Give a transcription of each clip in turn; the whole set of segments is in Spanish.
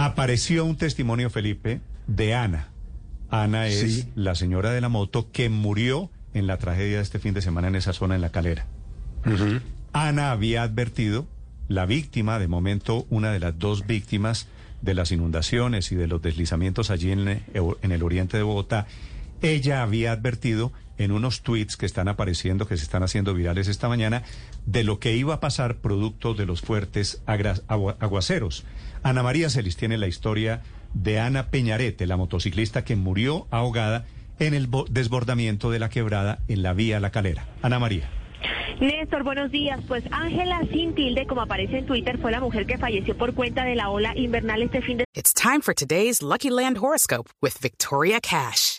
Apareció un testimonio, Felipe, de Ana. Ana es Sí. la señora de la moto que murió en la tragedia de este fin de semana en esa zona en la calera. Ana había advertido, la víctima, de momento una de las dos víctimas de las inundaciones y de los deslizamientos allí en, en el oriente de Bogotá, ella había advertido en unos tweets que están apareciendo, que se están haciendo virales esta mañana, de lo que iba a pasar producto de los fuertes aguaceros. Ana María Celis tiene la historia de Ana Peñarete, la motociclista que murió ahogada en el bo- desbordamiento de la quebrada en la vía La Calera. Ana María. Néstor, buenos días. Pues Ángela Sin Tilde, como aparece en Twitter, fue la mujer que falleció por cuenta de la ola invernal este fin de It's time for today's Lucky Land horoscope with Victoria Cash.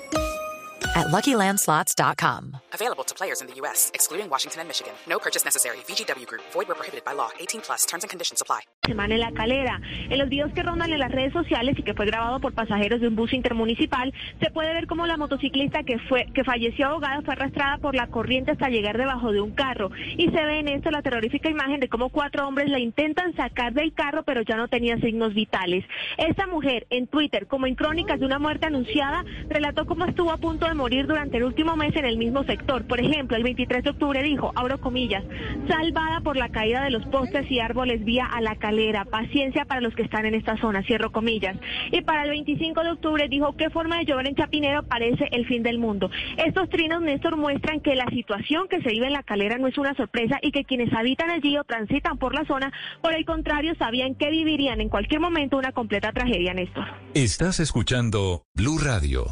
at LuckyLandSlots.com. Available to players in the U.S., excluding Washington and Michigan. No purchase necessary. VGW Group. Void where prohibited by law. 18 plus. Terms and conditions apply. semana en la calera. En los videos que rondan en las redes sociales y que fue grabado por pasajeros de un bus intermunicipal, se puede ver cómo la motociclista que fue que falleció ahogada fue arrastrada por la corriente hasta llegar debajo de un carro. Y se ve en esto la terrorífica imagen de cómo cuatro hombres la intentan sacar del carro, pero ya no tenía signos vitales. Esta mujer en Twitter, como en crónicas de una muerte anunciada, relató cómo estuvo a punto de morir durante el último mes en el mismo sector. Por ejemplo, el 23 de octubre dijo, abro comillas, salvada por la caída de los postes y árboles vía a la calera. Paciencia para los que están en esta zona, cierro comillas. Y para el 25 de octubre dijo, qué forma de llover en Chapinero parece el fin del mundo. Estos trinos, Néstor, muestran que la situación que se vive en la calera no es una sorpresa y que quienes habitan allí o transitan por la zona, por el contrario, sabían que vivirían en cualquier momento una completa tragedia, Néstor. Estás escuchando Blue Radio.